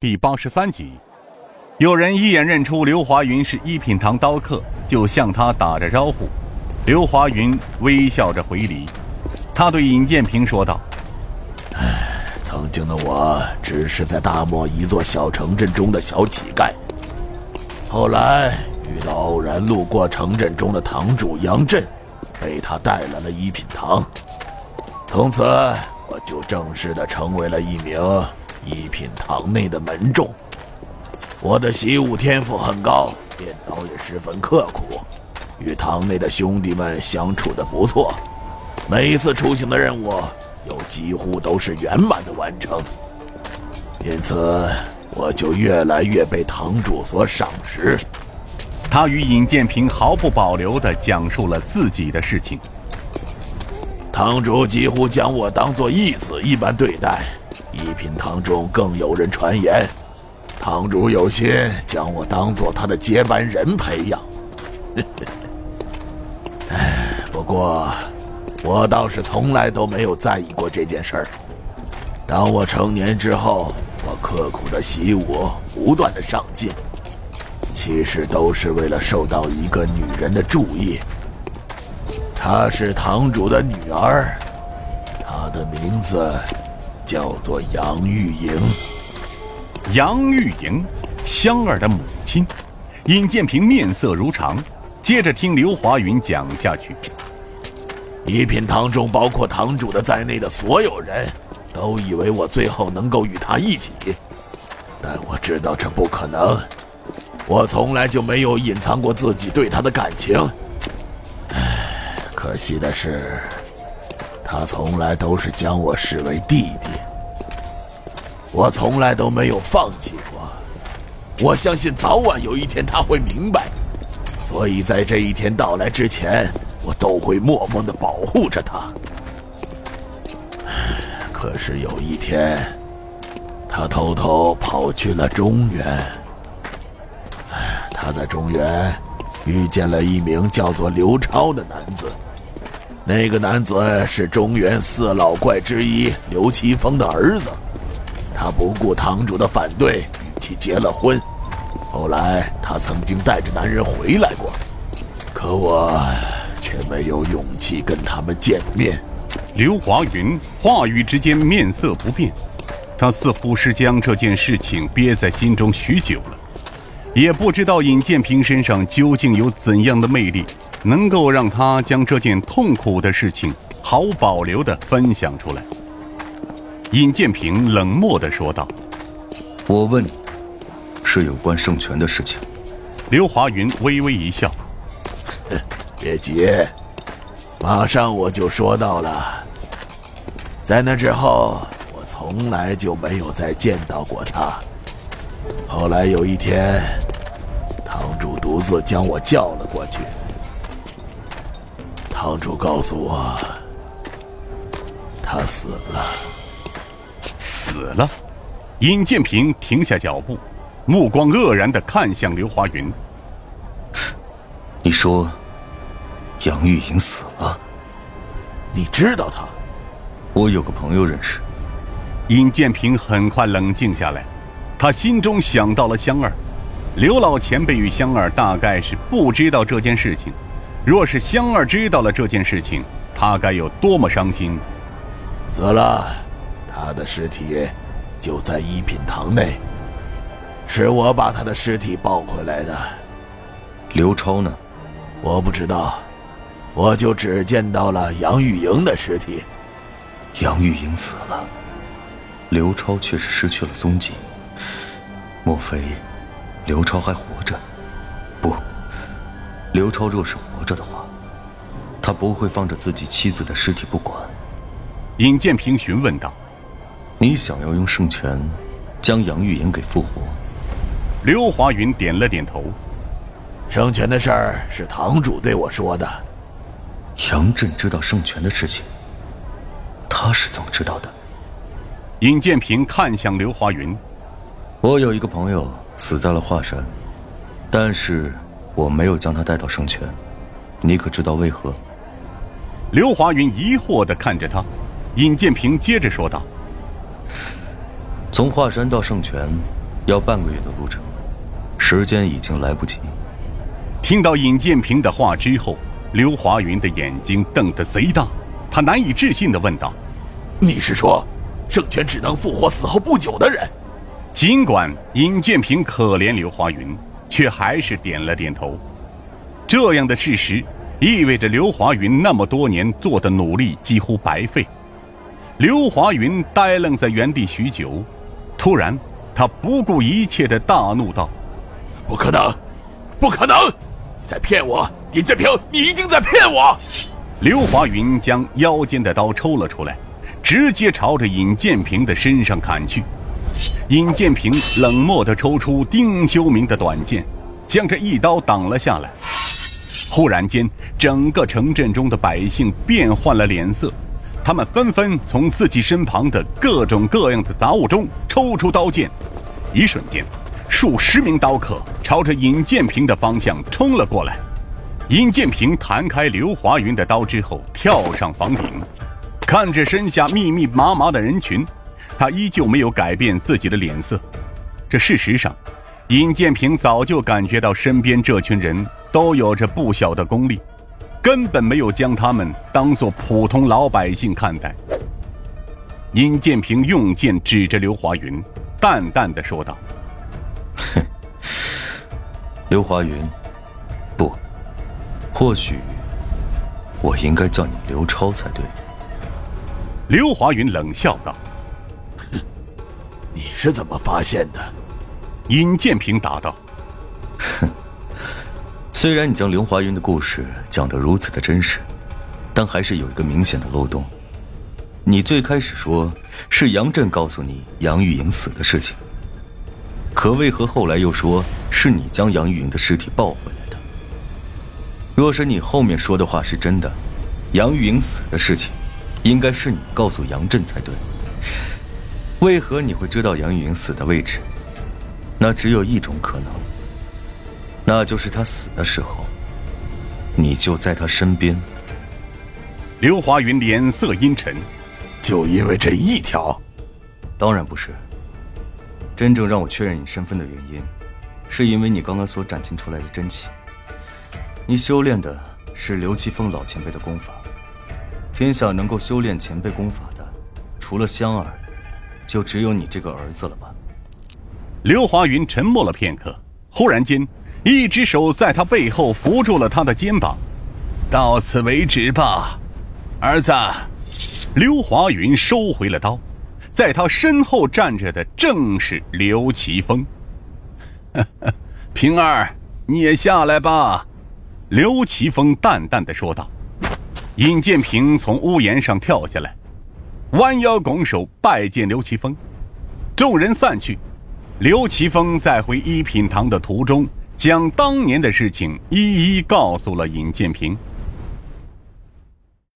第八十三集，有人一眼认出刘华云是一品堂刀客，就向他打着招呼。刘华云微笑着回礼，他对尹建平说道：“唉曾经的我只是在大漠一座小城镇中的小乞丐，后来遇到偶然路过城镇中的堂主杨震，被他带来了一品堂，从此我就正式的成为了一名。”一品堂内的门众，我的习武天赋很高，练刀也十分刻苦，与堂内的兄弟们相处的不错。每一次出行的任务，又几乎都是圆满的完成，因此我就越来越被堂主所赏识。他与尹建平毫不保留地讲述了自己的事情，堂主几乎将我当做义子一般对待。一品堂中更有人传言，堂主有心将我当做他的接班人培养。唉，不过我倒是从来都没有在意过这件事儿。当我成年之后，我刻苦的习武，不断的上进，其实都是为了受到一个女人的注意。她是堂主的女儿，她的名字。叫做杨玉莹，杨玉莹，香儿的母亲。尹建平面色如常，接着听刘华云讲下去。一品堂中，包括堂主的在内的所有人，都以为我最后能够与他一起，但我知道这不可能。我从来就没有隐藏过自己对他的感情。唉，可惜的是。他从来都是将我视为弟弟，我从来都没有放弃过。我相信早晚有一天他会明白，所以在这一天到来之前，我都会默默的保护着他。可是有一天，他偷偷跑去了中原。他在中原遇见了一名叫做刘超的男子。那个男子是中原四老怪之一刘奇峰的儿子，他不顾堂主的反对，与其结了婚。后来他曾经带着男人回来过，可我却没有勇气跟他们见面。刘华云话语之间面色不变，他似乎是将这件事情憋在心中许久了，也不知道尹建平身上究竟有怎样的魅力。能够让他将这件痛苦的事情毫无保留地分享出来。尹建平冷漠地说道：“我问你，是有关圣泉的事情。”刘华云微微一笑：“ 别急，马上我就说到了。在那之后，我从来就没有再见到过他。后来有一天，堂主独自将我叫了过去。”堂主告诉我，他死了。死了。尹建平停下脚步，目光愕然的看向刘华云。你说，杨玉莹死了？你知道他？我有个朋友认识。尹建平很快冷静下来，他心中想到了香儿。刘老前辈与香儿大概是不知道这件事情。若是香儿知道了这件事情，她该有多么伤心！死了，他的尸体就在一品堂内，是我把他的尸体抱回来的。刘超呢？我不知道，我就只见到了杨玉莹的尸体。杨玉莹死了，刘超却是失去了踪迹。莫非刘超还活着？不。刘超若是活着的话，他不会放着自己妻子的尸体不管。尹建平询问道：“你想要用圣泉将杨玉莹给复活？”刘华云点了点头：“圣泉的事儿是堂主对我说的。”杨震知道圣泉的事情，他是怎么知道的？尹建平看向刘华云：“我有一个朋友死在了华山，但是……”我没有将他带到圣泉，你可知道为何？刘华云疑惑的看着他，尹建平接着说道：“从华山到圣泉，要半个月的路程，时间已经来不及。听到尹建平的话之后，刘华云的眼睛瞪得贼大，他难以置信的问道：“你是说，圣泉只能复活死后不久的人？”尽管尹建平可怜刘华云，却还是点了点头。这样的事实意味着刘华云那么多年做的努力几乎白费。刘华云呆愣在原地许久，突然，他不顾一切的大怒道：“不可能，不可能！你在骗我，尹建平，你一定在骗我！”刘华云将腰间的刀抽了出来，直接朝着尹建平的身上砍去。尹建平冷漠地抽出丁修明的短剑，将这一刀挡了下来。忽然间，整个城镇中的百姓变换了脸色。他们纷纷从自己身旁的各种各样的杂物中抽出刀剑，一瞬间，数十名刀客朝着尹建平的方向冲了过来。尹建平弹开刘华云的刀之后，跳上房顶，看着身下密密麻麻的人群，他依旧没有改变自己的脸色。这事实上，尹建平早就感觉到身边这群人都有着不小的功力。根本没有将他们当做普通老百姓看待。尹建平用剑指着刘华云，淡淡的说道：“哼，刘华云，不，或许我应该叫你刘超才对。”刘华云冷笑道：“哼，你是怎么发现的？”尹建平答道：“哼。”虽然你将刘华云的故事讲得如此的真实，但还是有一个明显的漏洞。你最开始说是杨震告诉你杨玉莹死的事情，可为何后来又说是你将杨玉莹的尸体抱回来的？若是你后面说的话是真的，杨玉莹死的事情，应该是你告诉杨震才对。为何你会知道杨玉莹死的位置？那只有一种可能。那就是她死的时候，你就在她身边。刘华云脸色阴沉，就因为这一条？当然不是。真正让我确认你身份的原因，是因为你刚刚所展现出来的真气。你修炼的是刘奇峰老前辈的功法，天下能够修炼前辈功法的，除了香儿，就只有你这个儿子了吧？刘华云沉默了片刻，忽然间。一只手在他背后扶住了他的肩膀，到此为止吧，儿子。刘华云收回了刀，在他身后站着的正是刘奇峰。平儿，你也下来吧。刘奇峰淡淡的说道。尹建平从屋檐上跳下来，弯腰拱手拜见刘奇峰。众人散去，刘奇峰在回一品堂的途中。将当年的事情一一告诉了尹建平。